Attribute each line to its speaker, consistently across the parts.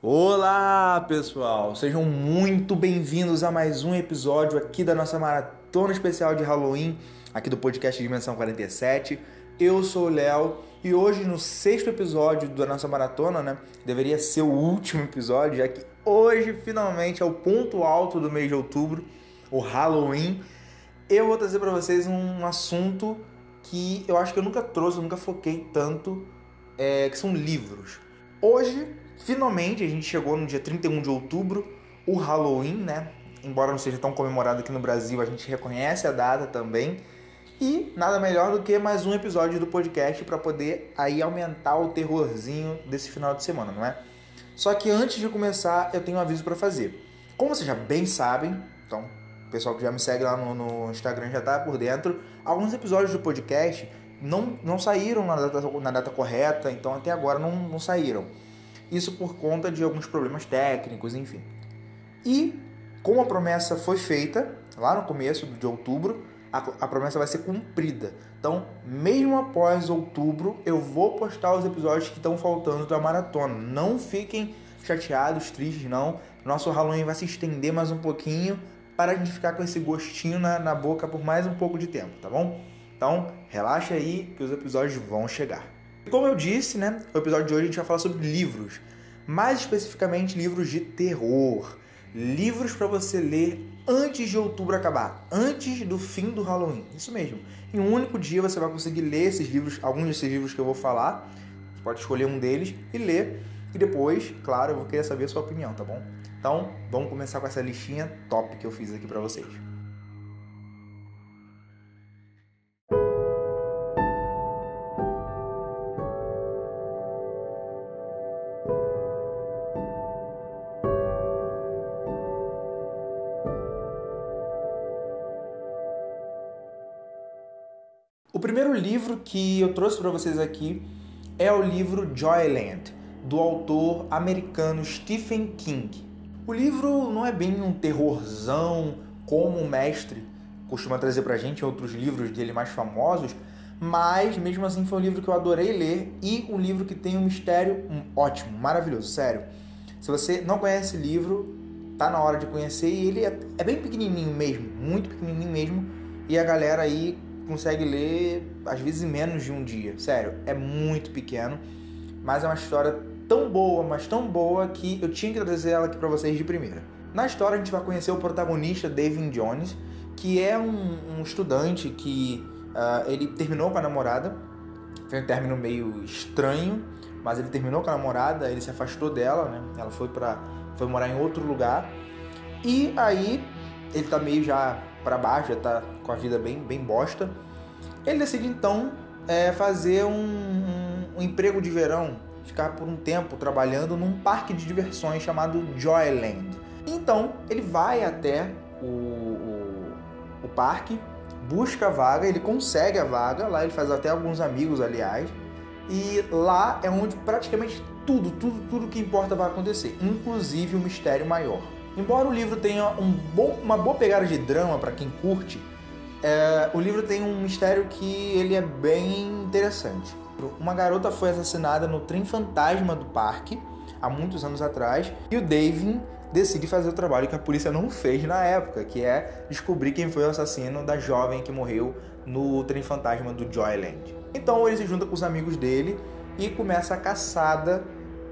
Speaker 1: Olá, pessoal! Sejam muito bem-vindos a mais um episódio aqui da nossa maratona especial de Halloween, aqui do podcast Dimensão 47. Eu sou o Léo e hoje, no sexto episódio da nossa maratona, né? Deveria ser o último episódio, já que hoje finalmente é o ponto alto do mês de outubro, o Halloween. Eu vou trazer para vocês um assunto que eu acho que eu nunca trouxe, eu nunca foquei tanto, é, que são livros. Hoje Finalmente, a gente chegou no dia 31 de outubro, o Halloween, né? Embora não seja tão comemorado aqui no Brasil, a gente reconhece a data também. E nada melhor do que mais um episódio do podcast para poder aí aumentar o terrorzinho desse final de semana, não é? Só que antes de começar, eu tenho um aviso para fazer. Como vocês já bem sabem, então o pessoal que já me segue lá no, no Instagram já tá por dentro, alguns episódios do podcast não, não saíram na data, na data correta, então até agora não, não saíram. Isso por conta de alguns problemas técnicos, enfim. E como a promessa foi feita lá no começo de outubro, a, a, promessa vai ser cumprida. Então, mesmo após outubro, eu vou postar os episódios que estão faltando da maratona. Não fiquem chateados, tristes, não. Nosso Halloween vai se estender mais um pouquinho para a gente ficar com esse gostinho na, na boca por mais um pouco de tempo, tá bom? Então, relaxa aí que os episódios vão chegar. Como eu disse, né, o episódio de hoje a gente vai falar sobre livros, mais especificamente livros de terror, livros para você ler antes de outubro acabar, antes do fim do Halloween. Isso mesmo. Em um único dia você vai conseguir ler esses livros, alguns desses livros que eu vou falar. Você pode escolher um deles e ler. E depois, claro, eu vou querer saber a sua opinião, tá bom? Então, vamos começar com essa listinha top que eu fiz aqui para vocês. Que eu trouxe para vocês aqui é o livro Joyland, do autor americano Stephen King. O livro não é bem um terrorzão como o mestre costuma trazer pra gente outros livros dele mais famosos, mas mesmo assim foi um livro que eu adorei ler e um livro que tem um mistério ótimo, maravilhoso, sério. Se você não conhece esse livro, tá na hora de conhecer e ele é, é bem pequenininho mesmo, muito pequenininho mesmo, e a galera aí consegue ler, às vezes, em menos de um dia. Sério, é muito pequeno, mas é uma história tão boa, mas tão boa que eu tinha que trazer ela aqui para vocês de primeira. Na história, a gente vai conhecer o protagonista, David Jones, que é um, um estudante que uh, ele terminou com a namorada. Foi um término meio estranho, mas ele terminou com a namorada, ele se afastou dela, né? Ela foi para foi morar em outro lugar. E aí ele tá meio já para baixo, já tá com a vida bem, bem bosta. Ele decide então é, fazer um, um, um, emprego de verão, ficar por um tempo trabalhando num parque de diversões chamado Joyland. Então ele vai até o, o, o parque, busca a vaga, ele consegue a vaga, lá ele faz até alguns amigos, aliás, e lá é onde praticamente tudo, tudo, tudo que importa vai acontecer, inclusive o mistério maior. Embora o livro tenha um bom, uma boa pegada de drama para quem curte, é, o livro tem um mistério que ele é bem interessante. Uma garota foi assassinada no trem fantasma do parque há muitos anos atrás e o David decide fazer o trabalho que a polícia não fez na época, que é descobrir quem foi o assassino da jovem que morreu no trem fantasma do Joyland. Então ele se junta com os amigos dele e começa a caçada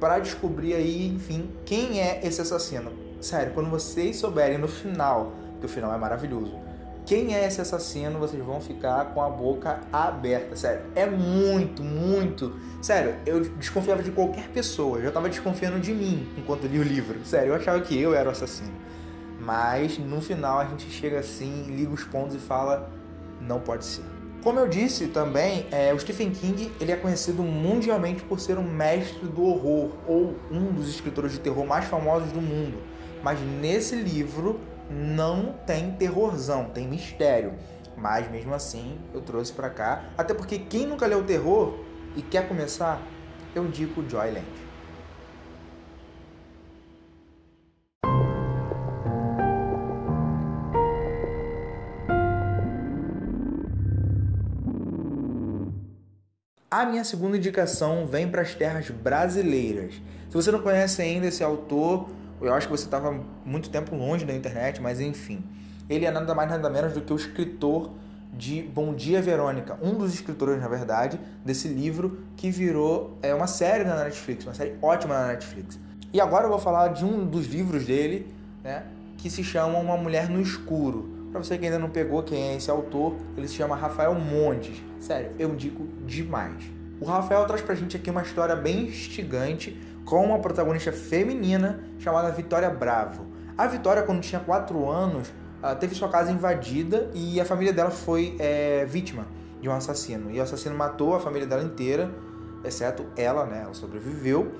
Speaker 1: para descobrir aí, enfim, quem é esse assassino. Sério, quando vocês souberem no final, que o final é maravilhoso, quem é esse assassino, vocês vão ficar com a boca aberta. Sério, é muito, muito. Sério, eu desconfiava de qualquer pessoa. Eu já tava desconfiando de mim enquanto li o livro. Sério, eu achava que eu era o assassino. Mas no final a gente chega assim, liga os pontos e fala: não pode ser. Como eu disse também, é, o Stephen King ele é conhecido mundialmente por ser um mestre do horror ou um dos escritores de terror mais famosos do mundo. Mas nesse livro não tem terrorzão, tem mistério. Mas mesmo assim eu trouxe para cá, até porque quem nunca leu terror e quer começar, eu indico Joyland. A minha segunda indicação vem para as terras brasileiras Se você não conhece ainda esse autor, eu acho que você estava muito tempo longe da internet, mas enfim. Ele é nada mais nada menos do que o escritor de Bom Dia Verônica, um dos escritores, na verdade, desse livro que virou é, uma série na Netflix, uma série ótima na Netflix. E agora eu vou falar de um dos livros dele, né, que se chama Uma Mulher no Escuro. Para você que ainda não pegou quem é esse autor, ele se chama Rafael Montes. Sério, eu indico demais. O Rafael traz pra gente aqui uma história bem instigante com uma protagonista feminina chamada Vitória Bravo. A Vitória, quando tinha 4 anos, teve sua casa invadida e a família dela foi é, vítima de um assassino. E o assassino matou a família dela inteira, exceto ela, né? Ela sobreviveu.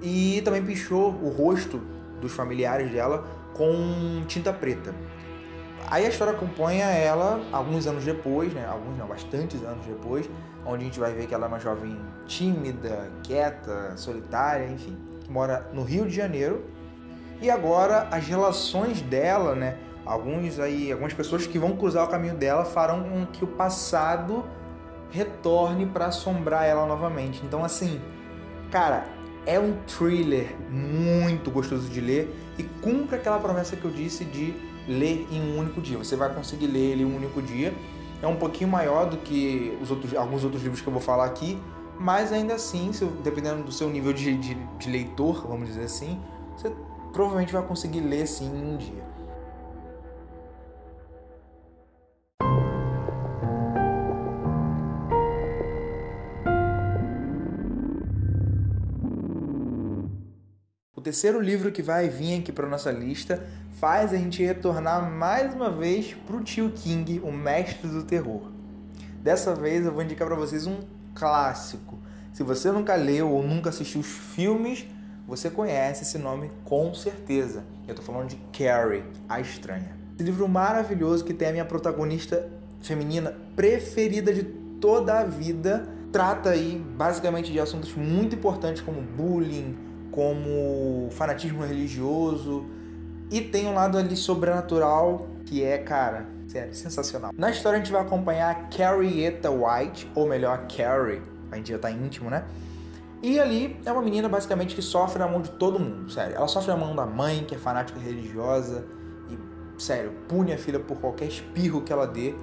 Speaker 1: E também pichou o rosto dos familiares dela com tinta preta. Aí a história acompanha ela alguns anos depois, né? Alguns não, bastantes anos depois, onde a gente vai ver que ela é uma jovem tímida, quieta, solitária, enfim, que mora no Rio de Janeiro. E agora as relações dela, né? Alguns aí, algumas pessoas que vão cruzar o caminho dela farão com que o passado retorne para assombrar ela novamente. Então assim, cara, é um thriller muito gostoso de ler e cumpre aquela promessa que eu disse de ler em um único dia. Você vai conseguir ler ele em um único dia. É um pouquinho maior do que os outros, alguns outros livros que eu vou falar aqui, mas ainda assim, se, dependendo do seu nível de, de, de leitor, vamos dizer assim, você provavelmente vai conseguir ler sim em um dia. Terceiro livro que vai vir aqui para nossa lista faz a gente retornar mais uma vez para o tio King, o mestre do terror. Dessa vez eu vou indicar para vocês um clássico. Se você nunca leu ou nunca assistiu os filmes, você conhece esse nome com certeza. Eu estou falando de Carrie, a Estranha. Esse livro maravilhoso que tem a minha protagonista feminina preferida de toda a vida. Trata aí basicamente de assuntos muito importantes como bullying, como fanatismo religioso e tem um lado ali sobrenatural que é, cara, sério, sensacional. Na história a gente vai acompanhar a Carrieta White, ou melhor, a Carrie, a gente já tá íntimo, né? E ali é uma menina basicamente que sofre na mão de todo mundo, sério. Ela sofre na mão da mãe, que é fanática religiosa, e, sério, pune a filha por qualquer espirro que ela dê.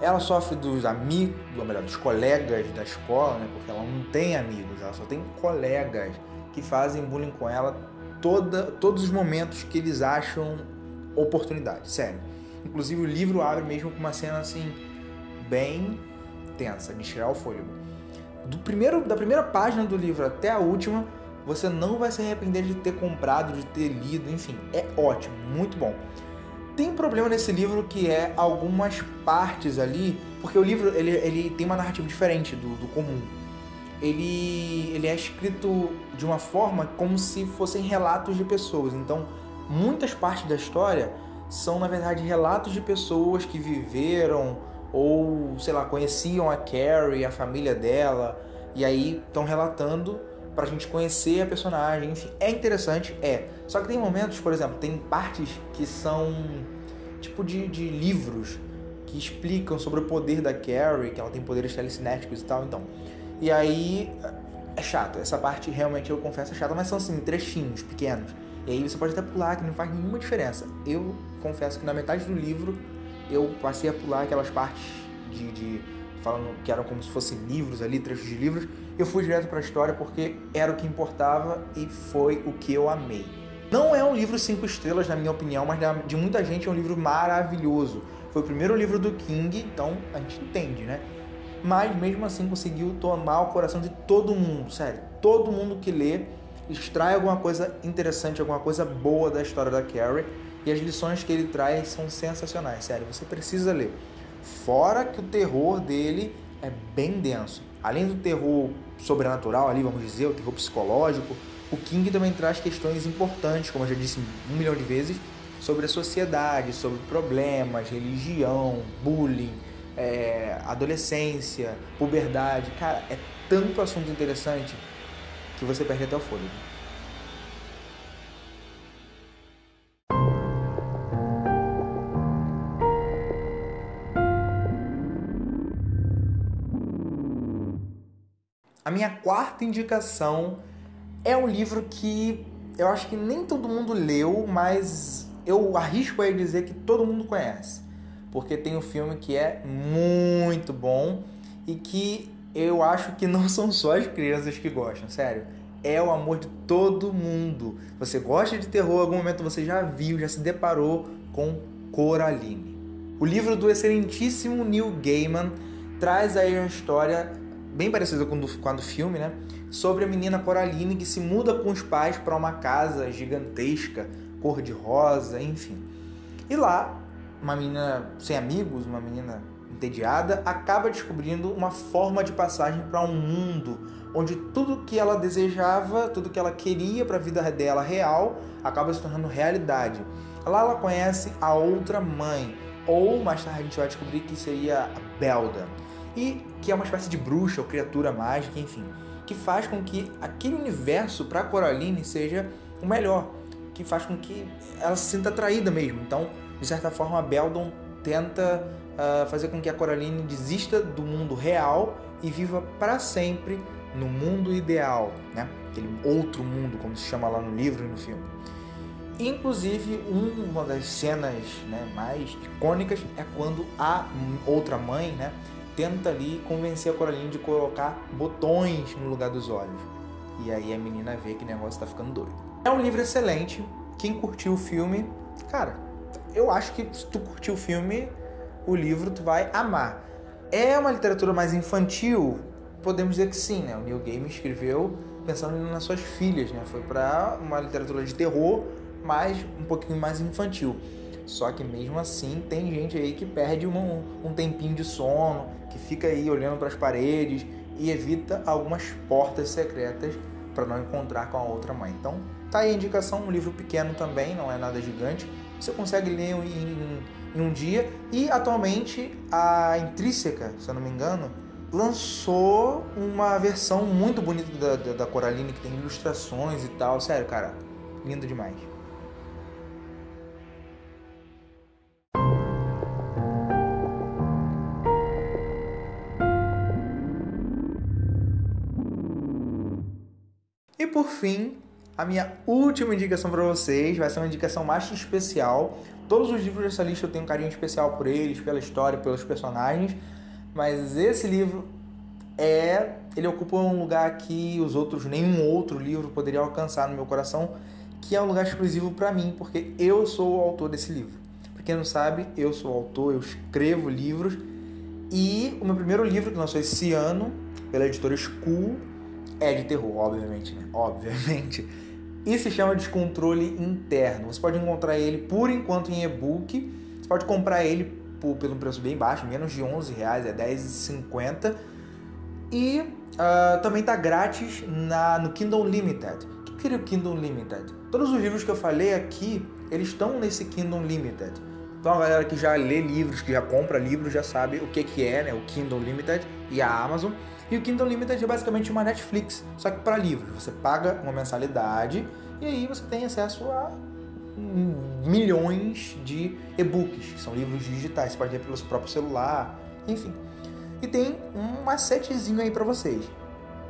Speaker 1: Ela sofre dos amigos, ou melhor, dos colegas da escola, né? Porque ela não tem amigos, ela só tem colegas que fazem bullying com ela toda, todos os momentos que eles acham oportunidade, sério. Inclusive o livro abre mesmo com uma cena assim bem tensa, de tirar o fôlego. Do primeiro, da primeira página do livro até a última, você não vai se arrepender de ter comprado, de ter lido, enfim, é ótimo, muito bom. Tem um problema nesse livro que é algumas partes ali, porque o livro ele, ele tem uma narrativa diferente do, do comum ele, ele é escrito de uma forma como se fossem relatos de pessoas. Então, muitas partes da história são, na verdade, relatos de pessoas que viveram ou, sei lá, conheciam a Carrie, a família dela, e aí estão relatando pra gente conhecer a personagem. Enfim, é interessante, é. Só que tem momentos, por exemplo, tem partes que são tipo de, de livros que explicam sobre o poder da Carrie, que ela tem poderes telecinéticos e tal. Então, e aí é chato. Essa parte realmente eu confesso é chata, mas são assim, trechinhos pequenos. E aí você pode até pular, que não faz nenhuma diferença. Eu confesso que na metade do livro eu passei a pular aquelas partes de, de falando que eram como se fossem livros ali, trechos de livros. Eu fui direto para a história porque era o que importava e foi o que eu amei. Não é um livro cinco estrelas, na minha opinião, mas de muita gente é um livro maravilhoso. Foi o primeiro livro do King, então a gente entende, né? mas mesmo assim conseguiu tomar o coração de todo mundo, sério. Todo mundo que lê extrai alguma coisa interessante, alguma coisa boa da história da Carrie e as lições que ele traz são sensacionais, sério. Você precisa ler. Fora que o terror dele é bem denso. Além do terror sobrenatural ali, vamos dizer, o terror psicológico, o King também traz questões importantes, como eu já disse um milhão de vezes, sobre a sociedade, sobre problemas, religião, bullying, é, adolescência, puberdade. Cara, é tanto assunto interessante que você perde até o fôlego. A minha quarta indicação é um livro que eu acho que nem todo mundo leu, mas eu arrisco a dizer que todo mundo conhece. Porque tem um filme que é muito bom e que eu acho que não são só as crianças que gostam, sério. É o amor de todo mundo. Você gosta de terror, em algum momento você já viu, já se deparou com Coraline. O livro do excelentíssimo Neil Gaiman traz aí uma história bem parecida com, com a do filme, né? Sobre a menina Coraline que se muda com os pais para uma casa gigantesca, cor de rosa, enfim. E lá, uma menina sem amigos, uma menina entediada, acaba descobrindo uma forma de passagem para um mundo onde tudo que ela desejava, tudo que ela queria para a vida dela real, acaba se tornando realidade. Lá ela conhece a outra mãe, ou mais tarde a gente vai descobrir que seria a Belda, e que é uma espécie de bruxa ou criatura mágica, enfim, que faz com que aquele universo para Coraline seja o melhor, que faz com que ela se sinta atraída mesmo. Então, de certa forma, a Beldon tenta uh, fazer com que a Coraline desista do mundo real e viva para sempre no mundo ideal, né? Aquele outro mundo, como se chama lá no livro e no filme. Inclusive, uma das cenas né, mais icônicas é quando a outra mãe né, tenta ali convencer a Coraline de colocar botões no lugar dos olhos. E aí a menina vê que o negócio tá ficando doido. É um livro excelente. Quem curtiu o filme, cara, eu acho que se tu curtiu o filme, o livro tu vai amar. É uma literatura mais infantil? Podemos dizer que sim, né? O Neil Gaiman escreveu pensando nas suas filhas, né? Foi para uma literatura de terror, mas um pouquinho mais infantil. Só que mesmo assim tem gente aí que perde um, um tempinho de sono, que fica aí olhando para as paredes e evita algumas portas secretas para não encontrar com a outra mãe. Então tá aí a indicação, um livro pequeno também, não é nada gigante. Você consegue ler em, em um dia. E atualmente a Intrínseca, se eu não me engano, lançou uma versão muito bonita da, da, da Coraline, que tem ilustrações e tal. Sério, cara, lindo demais. Por fim, a minha última indicação para vocês vai ser uma indicação mais especial. Todos os livros dessa lista eu tenho um carinho especial por eles, pela história, pelos personagens, mas esse livro é, ele ocupa um lugar que os outros nenhum outro livro poderia alcançar no meu coração, que é um lugar exclusivo para mim, porque eu sou o autor desse livro. Para quem não sabe, eu sou autor, eu escrevo livros e o meu primeiro livro que lançou esse ano pela editora School é de terror, obviamente, né? Obviamente. E se chama Descontrole Interno. Você pode encontrar ele por enquanto em e-book. Você pode comprar ele por, pelo preço bem baixo, menos de 11 reais, é 10,50. E uh, também está grátis na, no Kindle Limited. O que seria o Kindle Limited? Todos os livros que eu falei aqui, eles estão nesse Kindle Limited. Então a galera que já lê livros, que já compra livros, já sabe o que, que é né? o Kindle Limited e a Amazon. E o Kindle Unlimited é basicamente uma Netflix, só que para livros. Você paga uma mensalidade e aí você tem acesso a milhões de e-books, que são livros digitais, você pode ler pelo seu próprio celular, enfim. E tem um macetezinho aí para vocês.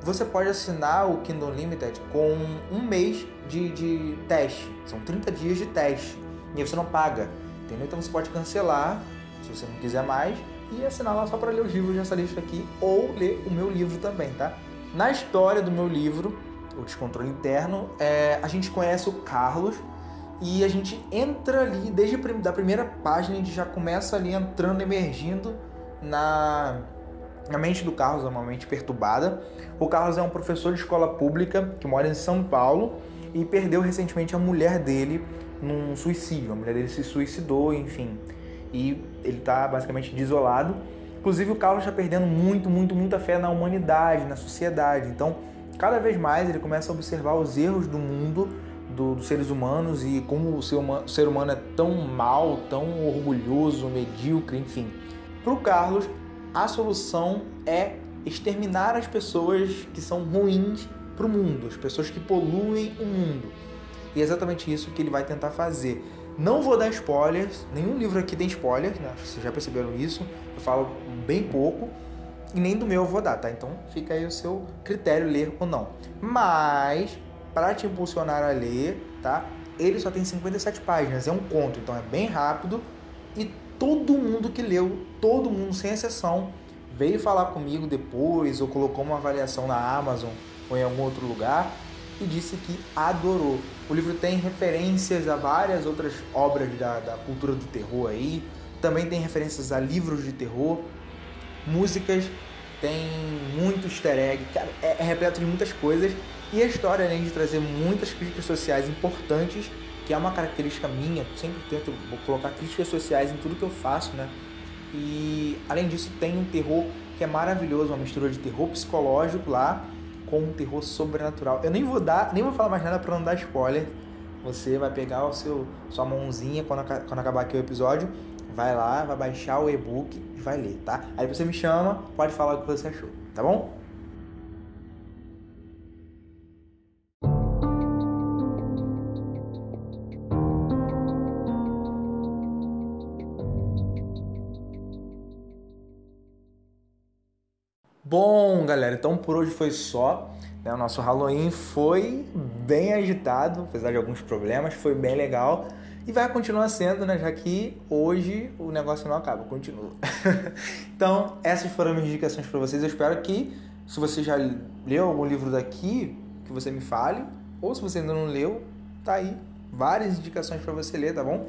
Speaker 1: Você pode assinar o Kindle Unlimited com um mês de, de teste. São 30 dias de teste. E aí você não paga. Entendeu? Então você pode cancelar se você não quiser mais e assinar só para ler os livros dessa lista aqui ou ler o meu livro também, tá? Na história do meu livro, O Descontrole Interno, é, a gente conhece o Carlos e a gente entra ali, desde a primeira página, a gente já começa ali entrando, emergindo na, na mente do Carlos, é uma mente perturbada. O Carlos é um professor de escola pública que mora em São Paulo e perdeu recentemente a mulher dele num suicídio. A mulher dele se suicidou, enfim e ele está basicamente desolado. Inclusive o Carlos está perdendo muito, muito, muita fé na humanidade, na sociedade. Então, cada vez mais ele começa a observar os erros do mundo, do, dos seres humanos e como o ser, humano, o ser humano é tão mal, tão orgulhoso, medíocre, enfim. Para o Carlos, a solução é exterminar as pessoas que são ruins para o mundo, as pessoas que poluem o mundo. E é exatamente isso que ele vai tentar fazer. Não vou dar spoilers, nenhum livro aqui tem spoilers, né? Vocês já perceberam isso. Eu falo bem pouco. E nem do meu eu vou dar, tá? Então fica aí o seu critério ler ou não. Mas para te impulsionar a ler, tá? Ele só tem 57 páginas, é um conto, então é bem rápido e todo mundo que leu, todo mundo sem exceção, veio falar comigo depois ou colocou uma avaliação na Amazon ou em algum outro lugar e disse que adorou. O livro tem referências a várias outras obras da, da cultura do terror aí, também tem referências a livros de terror, músicas, tem muito easter egg, cara, é, é repleto de muitas coisas. E a história, além de trazer muitas críticas sociais importantes, que é uma característica minha, sempre tento colocar críticas sociais em tudo que eu faço, né? E além disso, tem um terror que é maravilhoso, uma mistura de terror psicológico lá com um terror sobrenatural. Eu nem vou dar, nem vou falar mais nada para não dar spoiler. Você vai pegar o seu sua mãozinha quando, quando acabar aqui o episódio, vai lá, vai baixar o e-book e vai ler, tá? Aí você me chama, pode falar o que você achou, tá bom? Galera, então por hoje foi só. Né? O nosso Halloween foi bem agitado, apesar de alguns problemas, foi bem legal. E vai continuar sendo, né? Já que hoje o negócio não acaba, continua. então, essas foram as minhas indicações para vocês. Eu espero que, se você já leu algum livro daqui, que você me fale. Ou se você ainda não leu, tá aí. Várias indicações para você ler, tá bom?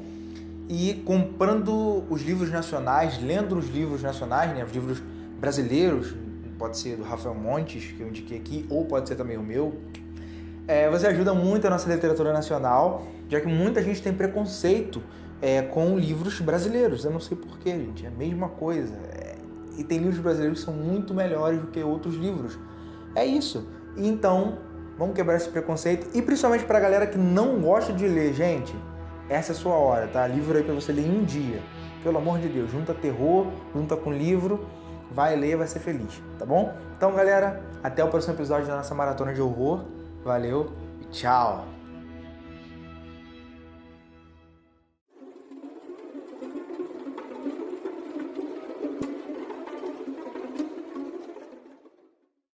Speaker 1: E comprando os livros nacionais, lendo os livros nacionais, né? Os livros brasileiros, pode ser do Rafael Montes, que eu indiquei aqui, ou pode ser também o meu. É, você ajuda muito a nossa literatura nacional, já que muita gente tem preconceito é, com livros brasileiros. Eu não sei porquê, gente, é a mesma coisa. É, e tem livros brasileiros que são muito melhores do que outros livros. É isso. Então, vamos quebrar esse preconceito. E principalmente para a galera que não gosta de ler, gente, essa é a sua hora, tá? Livro aí para você ler em um dia. Pelo amor de Deus, junta terror, junta com livro vai ler, vai ser feliz, tá bom? Então, galera, até o próximo episódio da nossa maratona de horror. Valeu e tchau!